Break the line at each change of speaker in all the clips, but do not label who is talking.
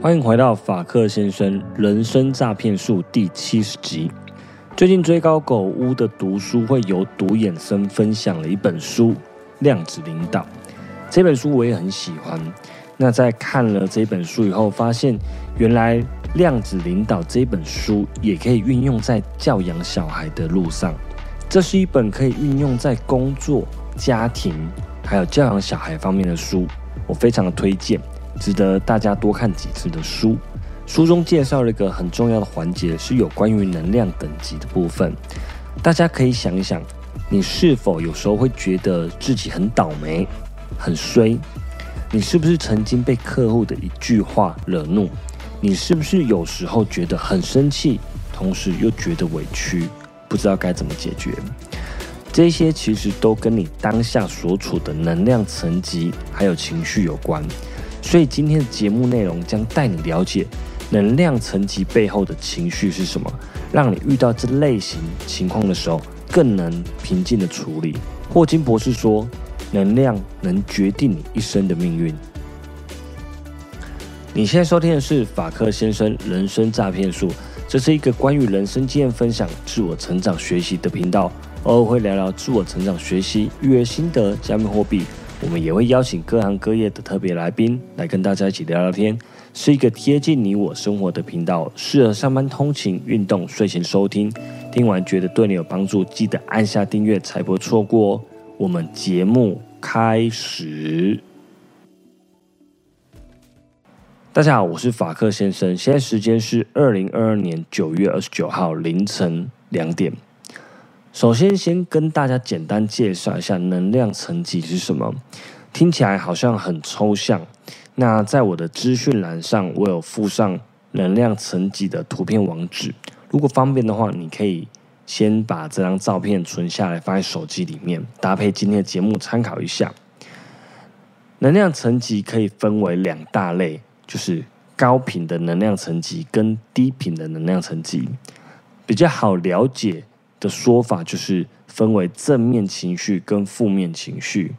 欢迎回到法克先生人生诈骗术第七十集。最近追高狗屋的读书会由独眼生分享了一本书《量子领导》。这本书我也很喜欢。那在看了这本书以后，发现原来《量子领导》这本书也可以运用在教养小孩的路上。这是一本可以运用在工作、家庭还有教养小孩方面的书，我非常的推荐。值得大家多看几次的书。书中介绍了一个很重要的环节，是有关于能量等级的部分。大家可以想一想，你是否有时候会觉得自己很倒霉、很衰？你是不是曾经被客户的一句话惹怒？你是不是有时候觉得很生气，同时又觉得委屈，不知道该怎么解决？这些其实都跟你当下所处的能量层级还有情绪有关。所以今天的节目内容将带你了解能量层级背后的情绪是什么，让你遇到这类型情况的时候更能平静的处理。霍金博士说，能量能决定你一生的命运。你现在收听的是法克先生人生诈骗术，这是一个关于人生经验分享、自我成长学习的频道，偶尔会聊聊自我成长学习、育儿心得、加密货币。我们也会邀请各行各业的特别来宾来跟大家一起聊聊天，是一个贴近你我生活的频道，适合上班通勤、运动、睡前收听。听完觉得对你有帮助，记得按下订阅，才不会错过哦。我们节目开始。大家好，我是法克先生，现在时间是二零二二年九月二十九号凌晨两点。首先，先跟大家简单介绍一下能量层级是什么。听起来好像很抽象。那在我的资讯栏上，我有附上能量层级的图片网址。如果方便的话，你可以先把这张照片存下来，放在手机里面，搭配今天的节目参考一下。能量层级可以分为两大类，就是高频的能量层级跟低频的能量层级，比较好了解。的说法就是分为正面情绪跟负面情绪。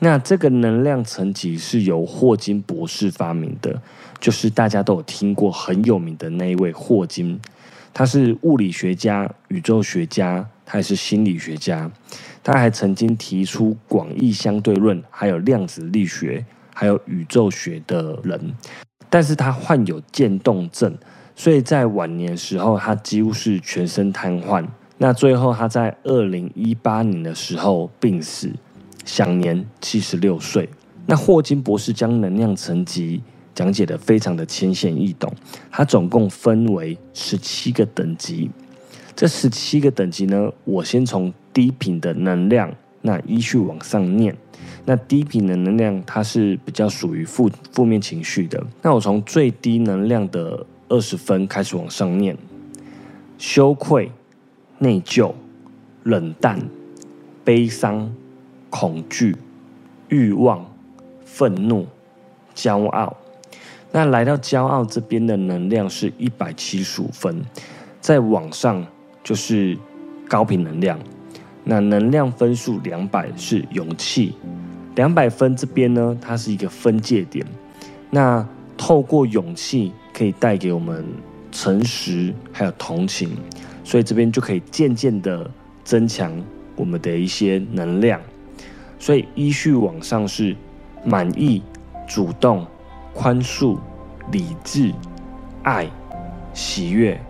那这个能量层级是由霍金博士发明的，就是大家都有听过很有名的那一位霍金。他是物理学家、宇宙学家，他也是心理学家。他还曾经提出广义相对论，还有量子力学，还有宇宙学的人。但是他患有渐冻症，所以在晚年时候，他几乎是全身瘫痪。那最后，他在二零一八年的时候病死，享年七十六岁。那霍金博士将能量层级讲解的非常的浅显易懂，它总共分为十七个等级。这十七个等级呢，我先从低频的能量那依序往上念。那低频的能量，它是比较属于负负面情绪的。那我从最低能量的二十分开始往上念，羞愧。内疚、冷淡、悲伤、恐惧、欲望、愤怒、骄傲。那来到骄傲这边的能量是一百七十五分，在往上就是高频能量。那能量分数两百是勇气，两百分这边呢，它是一个分界点。那透过勇气可以带给我们诚实，还有同情。所以这边就可以渐渐的增强我们的一些能量，所以依序往上是满意、主动、宽恕、理智、爱、喜悦，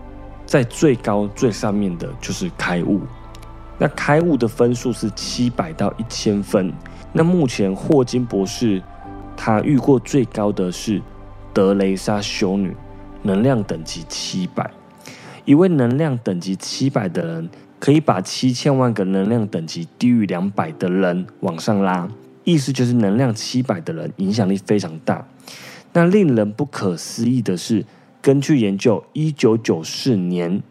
在最高最上面的就是开悟。那开悟的分数是七百到一千分。那目前霍金博士他遇过最高的是德雷莎修女，能量等级七百。一位能量等级七百的人，可以把七千万个能量等级低于两百的人往上拉。意思就是能量七百的人影响力非常大。那令人不可思议的是，根据研究，一九九四年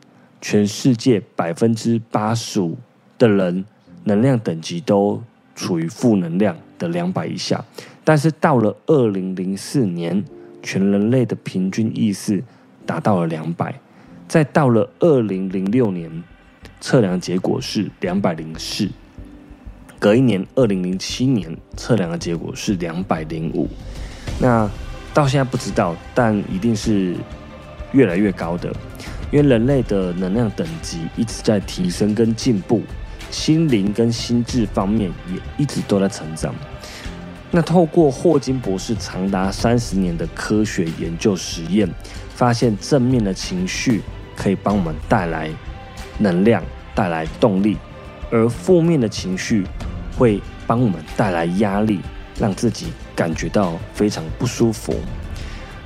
全世界百分之八十五的人能量等级都处于负能量的两百以下，但是到了二零零四年，全人类的平均意识达到了两百。再到了二零零六年，测量结果是两百零四。隔一年，二零零七年测量的结果是两百零五。那到现在不知道，但一定是越来越高的，因为人类的能量等级一直在提升跟进步，心灵跟心智方面也一直都在成长。那透过霍金博士长达三十年的科学研究实验，发现正面的情绪可以帮我们带来能量、带来动力，而负面的情绪会帮我们带来压力。让自己感觉到非常不舒服。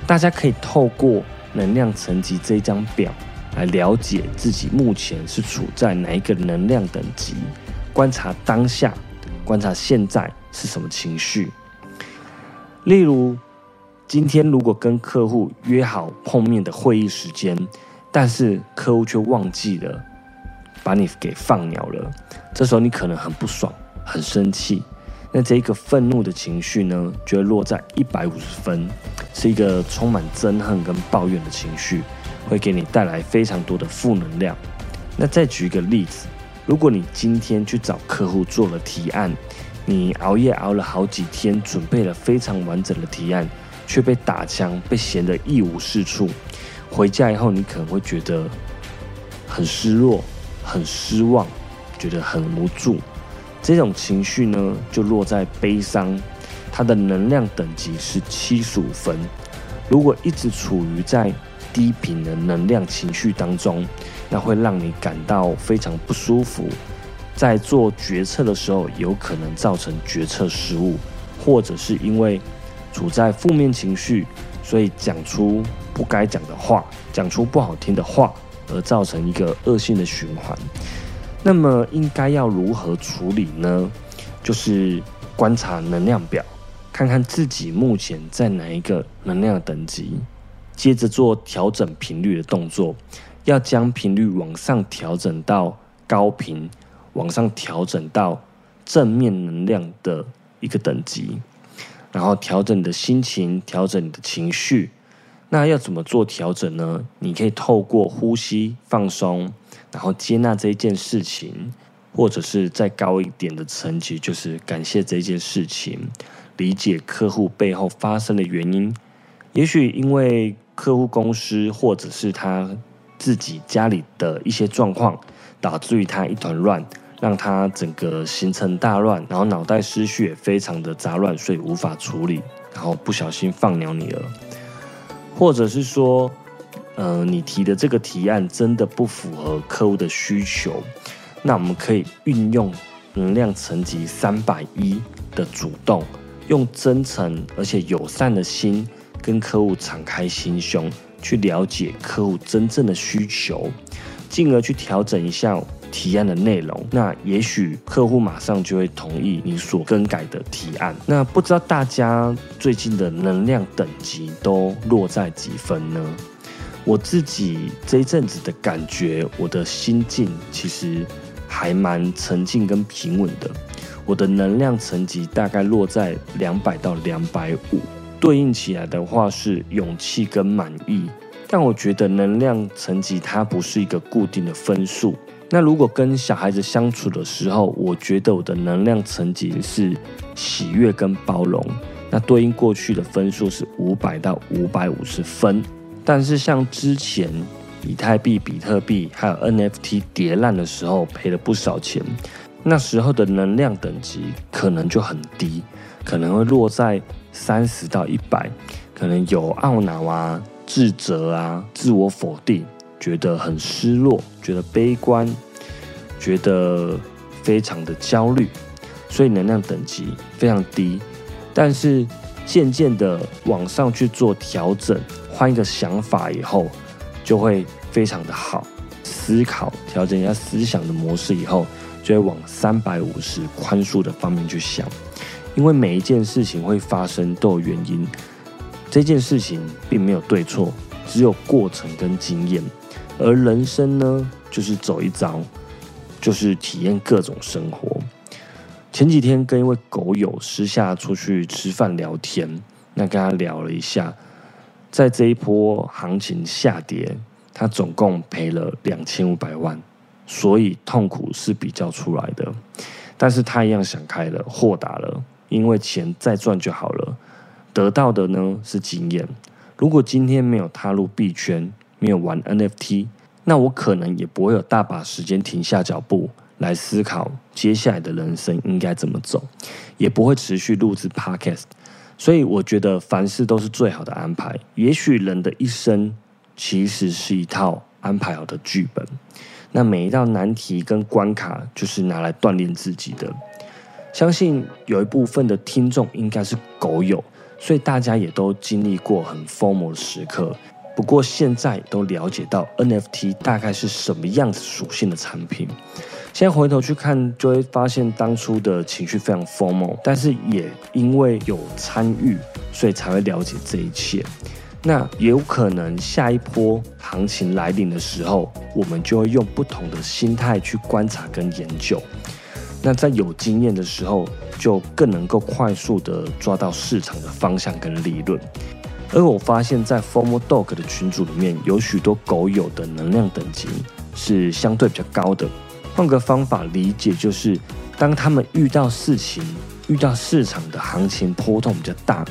大家可以透过能量层级这张表来了解自己目前是处在哪一个能量等级，观察当下，观察现在是什么情绪。例如，今天如果跟客户约好碰面的会议时间，但是客户却忘记了把你给放鸟了，这时候你可能很不爽，很生气。那这一个愤怒的情绪呢，就会落在一百五十分，是一个充满憎恨跟抱怨的情绪，会给你带来非常多的负能量。那再举一个例子，如果你今天去找客户做了提案，你熬夜熬了好几天，准备了非常完整的提案，却被打枪，被嫌得一无是处，回家以后你可能会觉得很失落、很失望，觉得很无助。这种情绪呢，就落在悲伤，它的能量等级是七十五分。如果一直处于在低频的能量情绪当中，那会让你感到非常不舒服。在做决策的时候，有可能造成决策失误，或者是因为处在负面情绪，所以讲出不该讲的话，讲出不好听的话，而造成一个恶性的循环。那么应该要如何处理呢？就是观察能量表，看看自己目前在哪一个能量等级，接着做调整频率的动作，要将频率往上调整到高频，往上调整到正面能量的一个等级，然后调整你的心情，调整你的情绪。那要怎么做调整呢？你可以透过呼吸放松。然后接纳这一件事情，或者是再高一点的层级，就是感谢这件事情，理解客户背后发生的原因。也许因为客户公司，或者是他自己家里的一些状况，导致于他一团乱，让他整个行程大乱，然后脑袋思绪也非常的杂乱，所以无法处理，然后不小心放鸟你了，或者是说。呃，你提的这个提案真的不符合客户的需求，那我们可以运用能量层级三百一的主动，用真诚而且友善的心跟客户敞开心胸，去了解客户真正的需求，进而去调整一下提案的内容。那也许客户马上就会同意你所更改的提案。那不知道大家最近的能量等级都落在几分呢？我自己这一阵子的感觉，我的心境其实还蛮沉静跟平稳的。我的能量层级大概落在两百到两百五，对应起来的话是勇气跟满意。但我觉得能量层级它不是一个固定的分数。那如果跟小孩子相处的时候，我觉得我的能量层级是喜悦跟包容，那对应过去的分数是五百到五百五十分。但是像之前以太币、比特币还有 NFT 跌烂的时候，赔了不少钱。那时候的能量等级可能就很低，可能会落在三十到一百，可能有懊恼啊、自责啊、自我否定，觉得很失落，觉得悲观，觉得非常的焦虑，所以能量等级非常低。但是渐渐的往上去做调整。换一个想法以后，就会非常的好。思考调整一下思想的模式以后，就会往三百五十宽恕的方面去想。因为每一件事情会发生都有原因，这件事情并没有对错，只有过程跟经验。而人生呢，就是走一遭，就是体验各种生活。前几天跟一位狗友私下出去吃饭聊天，那跟他聊了一下。在这一波行情下跌，他总共赔了两千五百万，所以痛苦是比较出来的。但是他一样想开了，豁达了，因为钱再赚就好了。得到的呢是经验。如果今天没有踏入币圈，没有玩 NFT，那我可能也不会有大把时间停下脚步来思考接下来的人生应该怎么走，也不会持续录制 Podcast。所以我觉得凡事都是最好的安排。也许人的一生其实是一套安排好的剧本，那每一道难题跟关卡就是拿来锻炼自己的。相信有一部分的听众应该是狗友。所以大家也都经历过很疯魔的时刻，不过现在都了解到 NFT 大概是什么样子属性的产品。现在回头去看，就会发现当初的情绪非常疯魔，但是也因为有参与，所以才会了解这一切。那也有可能下一波行情来临的时候，我们就会用不同的心态去观察跟研究。那在有经验的时候。就更能够快速的抓到市场的方向跟利润，而我发现，在 Formal Dog 的群组里面，有许多狗友的能量等级是相对比较高的。换个方法理解，就是当他们遇到事情、遇到市场的行情波动比较大，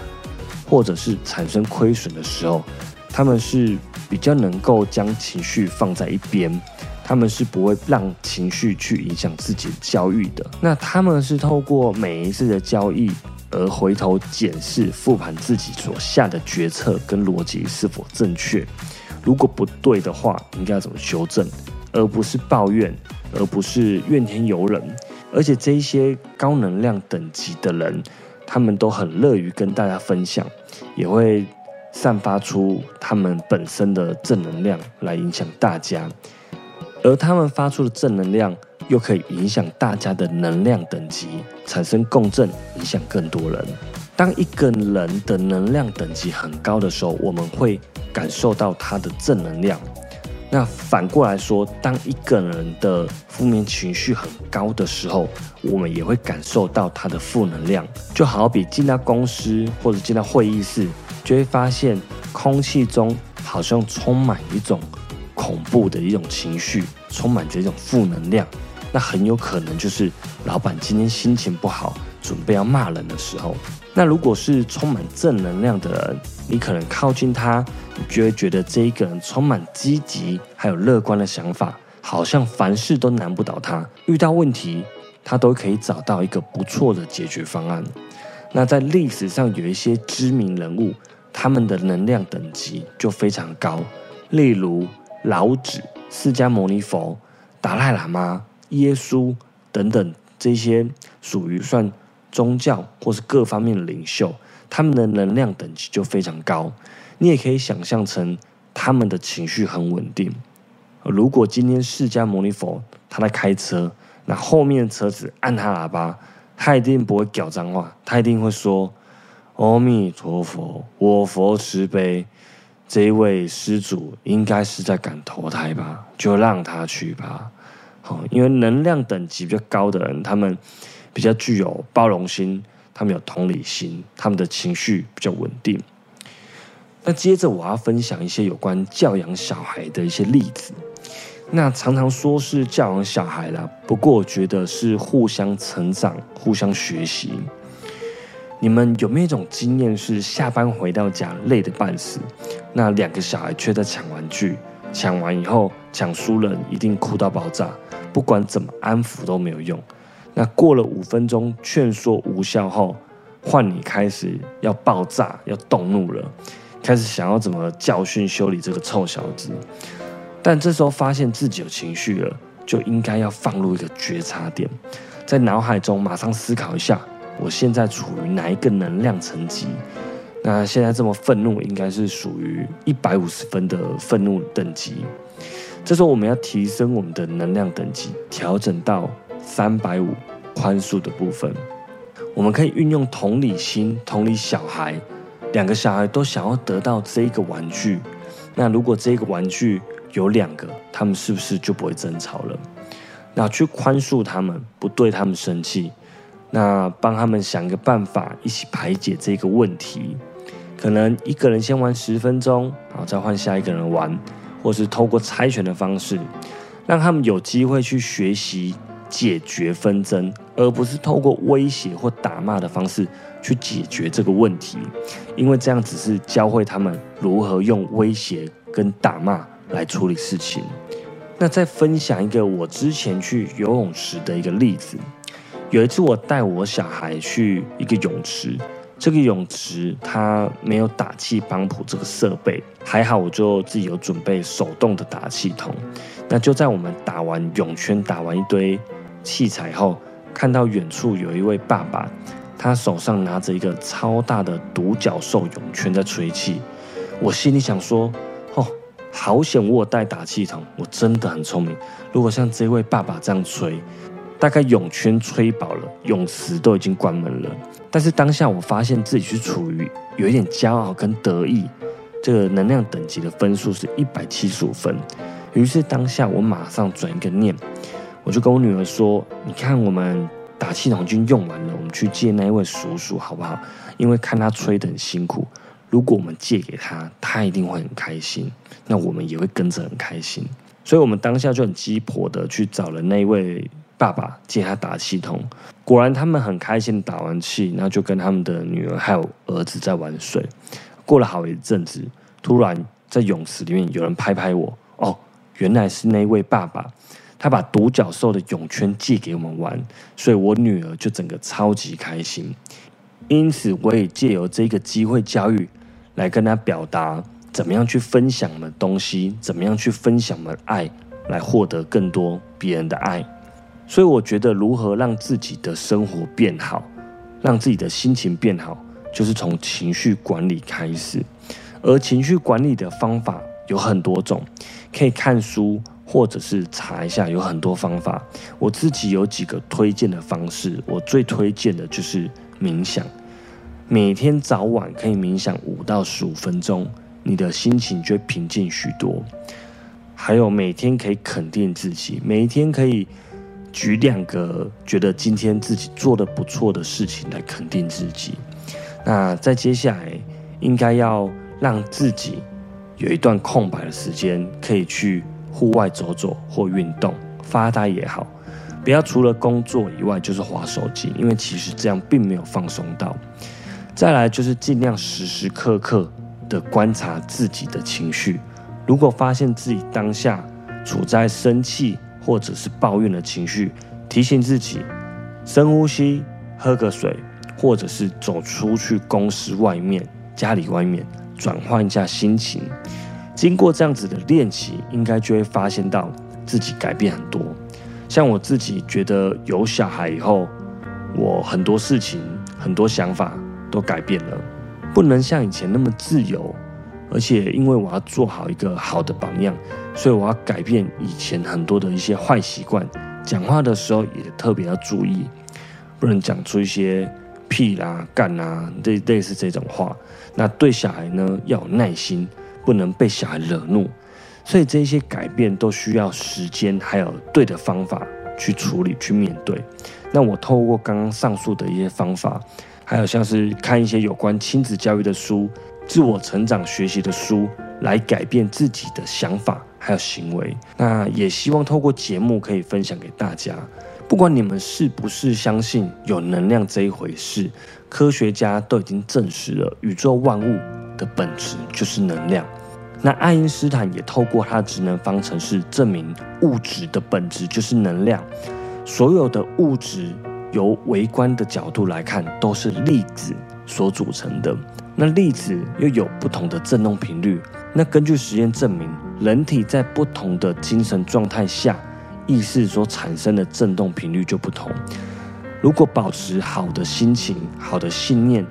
或者是产生亏损的时候，他们是比较能够将情绪放在一边。他们是不会让情绪去影响自己的交易的。那他们是透过每一次的交易而回头检视、复盘自己所下的决策跟逻辑是否正确。如果不对的话，应该要怎么修正，而不是抱怨，而不是怨天尤人。而且这一些高能量等级的人，他们都很乐于跟大家分享，也会散发出他们本身的正能量来影响大家。而他们发出的正能量，又可以影响大家的能量等级，产生共振，影响更多人。当一个人的能量等级很高的时候，我们会感受到他的正能量。那反过来说，当一个人的负面情绪很高的时候，我们也会感受到他的负能量。就好比进到公司或者进到会议室，就会发现空气中好像充满一种。恐怖的一种情绪，充满着一种负能量，那很有可能就是老板今天心情不好，准备要骂人的时候。那如果是充满正能量的人，你可能靠近他，你就会觉得这一个人充满积极还有乐观的想法，好像凡事都难不倒他，遇到问题他都可以找到一个不错的解决方案。那在历史上有一些知名人物，他们的能量等级就非常高，例如。老子、释迦牟尼佛、达赖喇嘛、耶稣等等这些属于算宗教或是各方面的领袖，他们的能量等级就非常高。你也可以想象成他们的情绪很稳定。如果今天释迦牟尼佛他在开车，那后面的车子按他喇叭，他一定不会讲脏话，他一定会说：“阿弥陀佛，我佛慈悲。”这一位施主应该是在赶投胎吧，就让他去吧。好，因为能量等级比较高的人，他们比较具有包容心，他们有同理心，他们的情绪比较稳定。那接着我要分享一些有关教养小孩的一些例子。那常常说是教养小孩啦，不过我觉得是互相成长、互相学习。你们有没有一种经验，是下班回到家累得半死，那两个小孩却在抢玩具，抢完以后抢输了一定哭到爆炸，不管怎么安抚都没有用。那过了五分钟劝说无效后，换你开始要爆炸，要动怒了，开始想要怎么教训修理这个臭小子。但这时候发现自己有情绪了，就应该要放入一个觉察点，在脑海中马上思考一下。我现在处于哪一个能量层级？那现在这么愤怒，应该是属于一百五十分的愤怒等级。这时候我们要提升我们的能量等级，调整到三百五宽恕的部分。我们可以运用同理心，同理小孩，两个小孩都想要得到这一个玩具。那如果这个玩具有两个，他们是不是就不会争吵了？那去宽恕他们，不对他们生气。那帮他们想一个办法，一起排解这个问题。可能一个人先玩十分钟，然后再换下一个人玩，或是透过猜拳的方式，让他们有机会去学习解决纷争，而不是透过威胁或打骂的方式去解决这个问题，因为这样只是教会他们如何用威胁跟打骂来处理事情。那再分享一个我之前去游泳池的一个例子，有一次我带我小孩去一个泳池。这个泳池它没有打气帮浦这个设备，还好我就自己有准备手动的打气筒。那就在我们打完泳圈、打完一堆器材后，看到远处有一位爸爸，他手上拿着一个超大的独角兽泳圈在吹气。我心里想说：哦，好险我带打气筒，我真的很聪明。如果像这位爸爸这样吹，大概泳圈吹饱了，泳池都已经关门了。但是当下我发现自己是处于有一点骄傲跟得意，这个能量等级的分数是一百七十五分。于是当下我马上转一个念，我就跟我女儿说：“你看我们打气筒已经用完了，我们去借那一位叔叔好不好？因为看他吹得很辛苦，如果我们借给他，他一定会很开心，那我们也会跟着很开心。所以我们当下就很鸡婆的去找了那位。”爸爸借他打气筒，果然他们很开心打完气，然后就跟他们的女儿还有儿子在玩水。过了好一阵子，突然在泳池里面有人拍拍我，哦，原来是那位爸爸，他把独角兽的泳圈借给我们玩，所以我女儿就整个超级开心。因此，我也借由这个机会教育，来跟他表达怎么样去分享我们东西，怎么样去分享我们爱，来获得更多别人的爱。所以我觉得，如何让自己的生活变好，让自己的心情变好，就是从情绪管理开始。而情绪管理的方法有很多种，可以看书或者是查一下，有很多方法。我自己有几个推荐的方式，我最推荐的就是冥想。每天早晚可以冥想五到十五分钟，你的心情就会平静许多。还有每天可以肯定自己，每天可以。举两个觉得今天自己做的不错的事情来肯定自己。那在接下来，应该要让自己有一段空白的时间，可以去户外走走或运动、发呆也好。不要除了工作以外就是划手机，因为其实这样并没有放松到。再来就是尽量时时刻刻的观察自己的情绪。如果发现自己当下处在生气，或者是抱怨的情绪，提醒自己深呼吸，喝个水，或者是走出去公司外面、家里外面转换一下心情。经过这样子的练习，应该就会发现到自己改变很多。像我自己觉得有小孩以后，我很多事情、很多想法都改变了，不能像以前那么自由。而且，因为我要做好一个好的榜样，所以我要改变以前很多的一些坏习惯。讲话的时候也特别要注意，不能讲出一些屁啦、干啦这类似这种话。那对小孩呢要有耐心，不能被小孩惹怒。所以这些改变都需要时间，还有对的方法去处理、去面对。那我透过刚刚上述的一些方法，还有像是看一些有关亲子教育的书。自我成长学习的书来改变自己的想法还有行为，那也希望透过节目可以分享给大家。不管你们是不是相信有能量这一回事，科学家都已经证实了宇宙万物的本质就是能量。那爱因斯坦也透过他的职能方程式证明物质的本质就是能量。所有的物质由微观的角度来看都是粒子所组成的。那粒子又有不同的振动频率。那根据实验证明，人体在不同的精神状态下，意识所产生的振动频率就不同。如果保持好的心情、好的信念，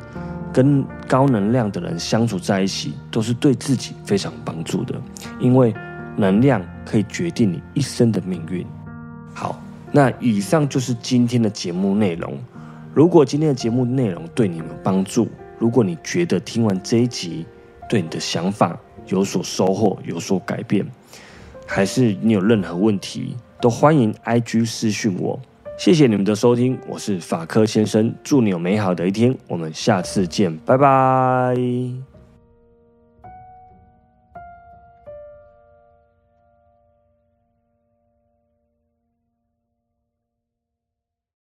跟高能量的人相处在一起，都是对自己非常帮助的。因为能量可以决定你一生的命运。好，那以上就是今天的节目内容。如果今天的节目内容对你们有帮助，如果你觉得听完这一集对你的想法有所收获、有所改变，还是你有任何问题，都欢迎 IG 私讯我。谢谢你们的收听，我是法科先生，祝你有美好的一天，我们下次见，拜拜。